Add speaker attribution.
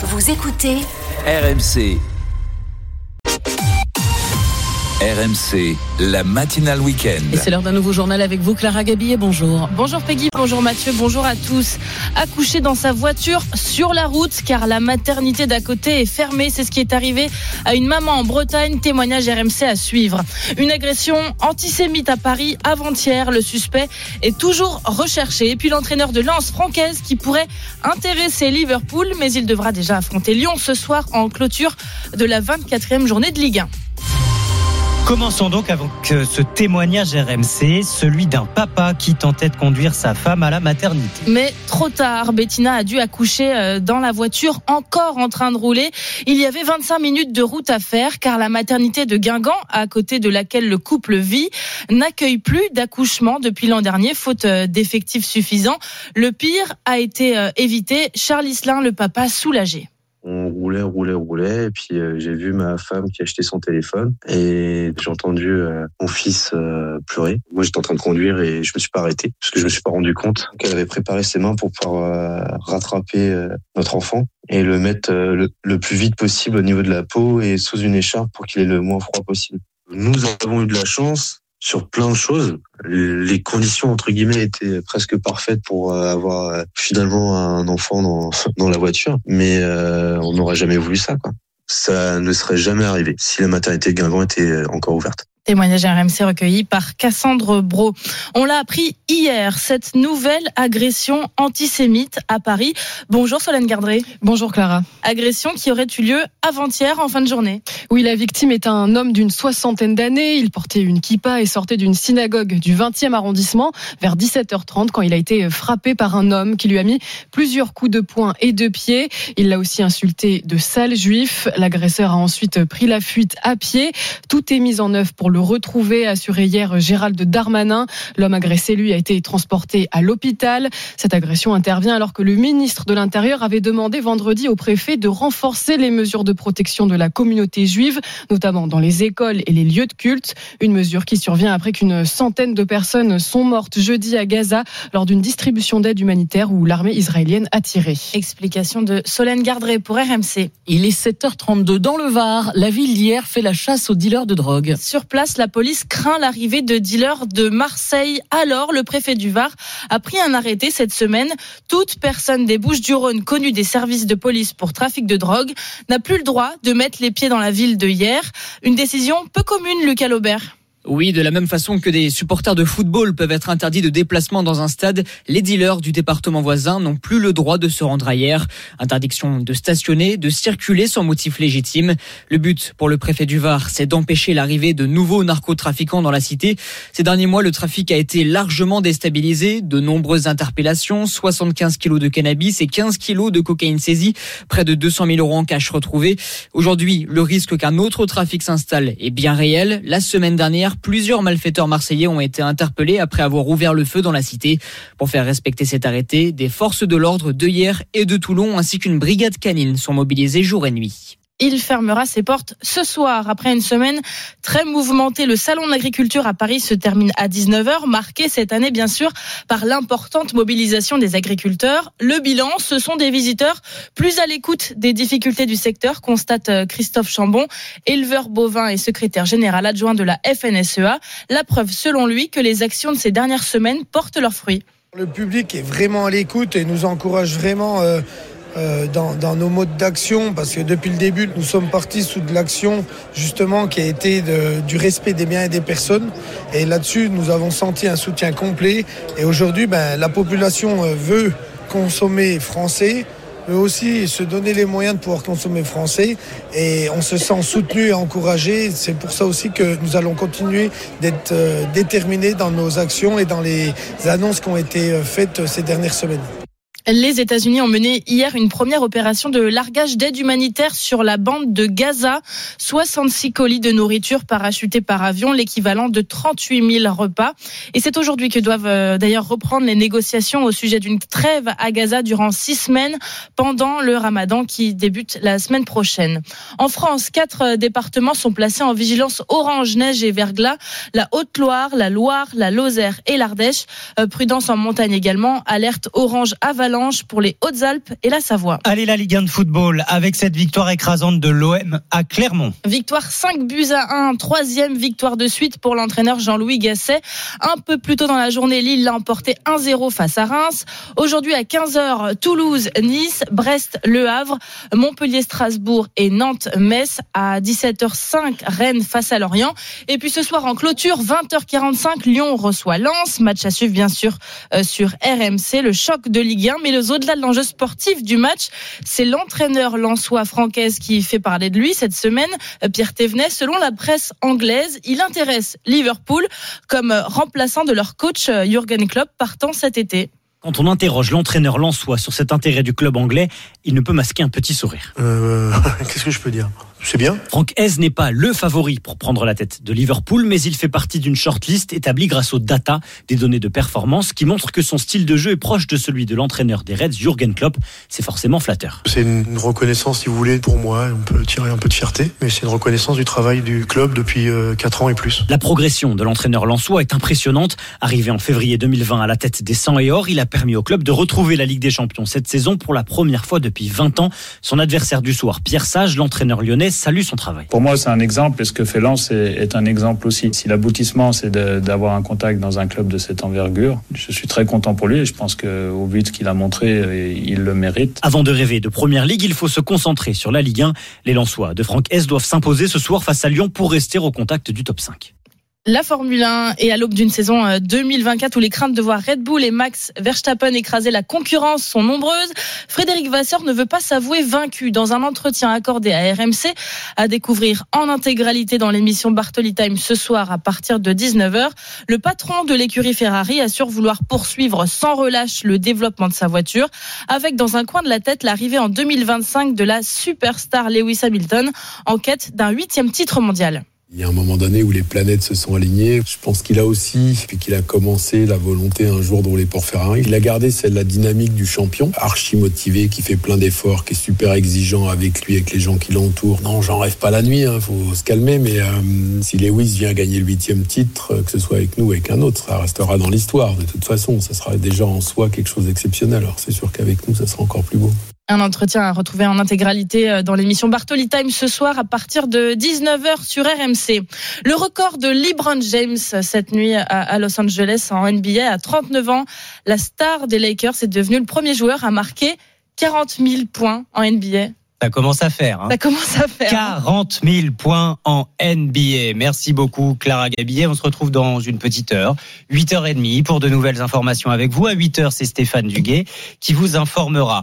Speaker 1: Vous écoutez
Speaker 2: RMC. RMC, la matinale week-end.
Speaker 3: Et c'est l'heure d'un nouveau journal avec vous, Clara Gabillet. Bonjour.
Speaker 4: Bonjour Peggy, bonjour Mathieu, bonjour à tous. Accouché dans sa voiture sur la route car la maternité d'à côté est fermée. C'est ce qui est arrivé à une maman en Bretagne. Témoignage RMC à suivre. Une agression antisémite à Paris avant-hier. Le suspect est toujours recherché. Et puis l'entraîneur de Lens, Francaise, qui pourrait intéresser Liverpool, mais il devra déjà affronter Lyon ce soir en clôture de la 24e journée de Ligue 1.
Speaker 5: Commençons donc avec ce témoignage RMC, celui d'un papa qui tentait de conduire sa femme à la maternité.
Speaker 4: Mais trop tard, Bettina a dû accoucher euh, dans la voiture, encore en train de rouler. Il y avait 25 minutes de route à faire car la maternité de Guingamp, à côté de laquelle le couple vit, n'accueille plus d'accouchement depuis l'an dernier, faute euh, d'effectifs suffisants. Le pire a été euh, évité. Charles Islin, le papa, soulagé
Speaker 6: roulait, roulait, roulait. Et puis euh, j'ai vu ma femme qui achetait son téléphone et j'ai entendu euh, mon fils euh, pleurer. Moi j'étais en train de conduire et je me suis pas arrêté parce que je me suis pas rendu compte qu'elle avait préparé ses mains pour pouvoir rattraper notre enfant et le mettre le, le, plus vite possible au niveau de la peau et sous une écharpe pour qu'il ait le moins froid possible. Nous avons eu de la chance sur plein de choses. Les conditions entre guillemets étaient presque parfaites pour euh, avoir euh, finalement un enfant dans, dans la voiture, mais euh, on n'aurait jamais voulu ça. Quoi. Ça ne serait jamais arrivé si la maternité de Guingamp était encore ouverte.
Speaker 4: Témoignage RMC recueilli par Cassandre Bro. On l'a appris hier, cette nouvelle agression antisémite à Paris. Bonjour Solène Gardré.
Speaker 7: Bonjour Clara.
Speaker 4: Agression qui aurait eu lieu avant-hier en fin de journée.
Speaker 7: Oui, la victime est un homme d'une soixantaine d'années. Il portait une kippa et sortait d'une synagogue du 20e arrondissement vers 17h30 quand il a été frappé par un homme qui lui a mis plusieurs coups de poing et de pied. Il l'a aussi insulté de sale juif. L'agresseur a ensuite pris la fuite à pied. Tout est mis en œuvre pour le retrouver, assuré hier Gérald Darmanin. L'homme agressé, lui, a été transporté à l'hôpital. Cette agression intervient alors que le ministre de l'Intérieur avait demandé vendredi au préfet de renforcer les mesures de protection de la communauté juive, notamment dans les écoles et les lieux de culte. Une mesure qui survient après qu'une centaine de personnes sont mortes jeudi à Gaza lors d'une distribution d'aide humanitaire où l'armée israélienne a tiré.
Speaker 4: Explication de Solène Gardré pour RMC.
Speaker 3: Il est 7h32 dans le Var. La ville d'hier fait la chasse aux dealers de drogue.
Speaker 4: Sur place, la police craint l'arrivée de dealers de Marseille. Alors, le préfet du Var a pris un arrêté cette semaine. Toute personne des Bouches-du-Rhône connue des services de police pour trafic de drogue n'a plus le droit de mettre les pieds dans la ville de hier. Une décision peu commune, Lucas Laubert.
Speaker 8: Oui, de la même façon que des supporters de football peuvent être interdits de déplacement dans un stade, les dealers du département voisin n'ont plus le droit de se rendre ailleurs. Interdiction de stationner, de circuler sans motif légitime. Le but pour le préfet du Var, c'est d'empêcher l'arrivée de nouveaux narcotrafiquants dans la cité. Ces derniers mois, le trafic a été largement déstabilisé. De nombreuses interpellations, 75 kilos de cannabis et 15 kilos de cocaïne saisie, près de 200 000 euros en cash retrouvés. Aujourd'hui, le risque qu'un autre trafic s'installe est bien réel. La semaine dernière, plusieurs malfaiteurs marseillais ont été interpellés après avoir ouvert le feu dans la cité. Pour faire respecter cet arrêté, des forces de l'ordre de hier et de Toulon ainsi qu'une brigade canine sont mobilisées jour et nuit.
Speaker 4: Il fermera ses portes ce soir. Après une semaine très mouvementée, le Salon de l'agriculture à Paris se termine à 19h, marqué cette année bien sûr par l'importante mobilisation des agriculteurs. Le bilan, ce sont des visiteurs plus à l'écoute des difficultés du secteur, constate euh, Christophe Chambon, éleveur bovin et secrétaire général adjoint de la FNSEA. La preuve selon lui que les actions de ces dernières semaines portent leurs fruits.
Speaker 9: Le public est vraiment à l'écoute et nous encourage vraiment. Euh euh, dans, nos modes d'action, parce que depuis le début, nous sommes partis sous de l'action justement qui a été du respect des biens et des personnes. Et là-dessus, nous avons senti un soutien complet. Et aujourd'hui, ben, la population euh, veut consommer français veut aussi se donner les moyens de pouvoir consommer français et on se sent soutenu et encouragé. C'est pour ça aussi que nous allons continuer d'être euh, déterminés dans nos actions et dans les annonces qui ont été faites ces dernières semaines.
Speaker 4: Les États-Unis ont mené hier une première opération de largage d'aide humanitaire sur la bande de Gaza. 66 colis de nourriture parachutés par avion, l'équivalent de 38 000 repas. Et c'est aujourd'hui que doivent euh, d'ailleurs reprendre les négociations au sujet d'une trêve à Gaza durant six semaines pendant le ramadan qui débute la semaine prochaine. En France, quatre euh, départements sont placés en vigilance orange, neige et verglas. La Haute-Loire, la Loire, la Lozère et l'Ardèche. Euh, prudence en montagne également. Alerte orange avalanche Pour les Hautes-Alpes et la Savoie.
Speaker 5: Allez, la Ligue 1 de football avec cette victoire écrasante de l'OM à Clermont.
Speaker 4: Victoire 5 buts à 1, troisième victoire de suite pour l'entraîneur Jean-Louis Gasset. Un peu plus tôt dans la journée, Lille l'a emporté 1-0 face à Reims. Aujourd'hui à 15h, Toulouse, Nice, Brest, Le Havre, Montpellier, Strasbourg et Nantes, Metz. À 17h05, Rennes face à Lorient. Et puis ce soir en clôture, 20h45, Lyon reçoit Lens. Match à suivre bien sûr euh, sur RMC, le choc de Ligue 1. Mais le au-delà de l'enjeu sportif du match, c'est l'entraîneur lensois francaise qui fait parler de lui cette semaine. Euh, Pierre Thévenet, selon la presse anglaise, il intéresse Liverpool comme euh, remplaçant de leur coach Jürgen Klopp partant cet été.
Speaker 1: Quand on interroge l'entraîneur lensois sur cet intérêt du club anglais, il ne peut masquer un petit sourire.
Speaker 10: Euh, Qu'est-ce que je peux dire? C'est bien.
Speaker 1: Franck Hez n'est pas le favori pour prendre la tête de Liverpool, mais il fait partie d'une shortlist établie grâce aux data, des données de performance qui montrent que son style de jeu est proche de celui de l'entraîneur des Reds, Jürgen Klopp. C'est forcément flatteur.
Speaker 10: C'est une reconnaissance, si vous voulez, pour moi. On peut tirer un peu de fierté, mais c'est une reconnaissance du travail du club depuis 4 euh, ans et plus.
Speaker 1: La progression de l'entraîneur lensois est impressionnante. Arrivé en février 2020 à la tête des 100 et or, il a permis au club de retrouver la Ligue des Champions cette saison pour la première fois depuis 20 ans. Son adversaire du soir, Pierre Sage, l'entraîneur lyonnais, salue son travail.
Speaker 11: Pour moi, c'est un exemple et ce que fait Lens est, un exemple aussi. Si l'aboutissement, c'est d'avoir un contact dans un club de cette envergure, je suis très content pour lui et je pense qu'au but qu'il a montré, il le mérite.
Speaker 1: Avant de rêver de Première Ligue, il faut se concentrer sur la Ligue 1. Les Lensois de Franck S doivent s'imposer ce soir face à Lyon pour rester au contact du top 5
Speaker 4: la Formule 1 est à l'aube d'une saison 2024 euh, où les craintes de voir Red Bull et Max Verstappen écraser la concurrence sont nombreuses. Frédéric Vasseur ne veut pas s'avouer vaincu dans un entretien accordé à RMC à découvrir en intégralité dans l'émission Bartoli Time ce soir à partir de 19h. Le patron de l'écurie Ferrari assure vouloir poursuivre sans relâche le développement de sa voiture avec dans un coin de la tête l'arrivée en 2025 de la superstar Lewis Hamilton en quête d'un huitième titre mondial.
Speaker 12: Il y a un moment donné où les planètes se sont alignées. Je pense qu'il a aussi, puis qu'il a commencé la volonté un jour de rouler pour Ferrari. Il a gardé celle la dynamique du champion, archi motivé, qui fait plein d'efforts, qui est super exigeant avec lui, avec les gens qui l'entourent. Non, j'en rêve pas la nuit, hein, faut se calmer, mais euh, si Lewis vient gagner le huitième titre, que ce soit avec nous ou avec un autre, ça restera dans l'histoire. De toute façon, ça sera déjà en soi quelque chose d'exceptionnel. Alors c'est sûr qu'avec nous, ça sera encore plus beau.
Speaker 4: Un entretien à retrouver en intégralité euh, dans l'émission Bartoli Time ce soir à partir de 19h sur RMC. Le record de LeBron James cette nuit à Los Angeles en NBA à 39 ans. La star des Lakers est devenu le premier joueur à marquer 40 000 points en NBA.
Speaker 5: Ça commence à faire. Hein.
Speaker 4: Ça commence à faire.
Speaker 5: 40 000 points en NBA. Merci beaucoup Clara Gabillet. On se retrouve dans une petite heure, 8h30 pour de nouvelles informations avec vous. À 8h, c'est Stéphane Duguet qui vous informera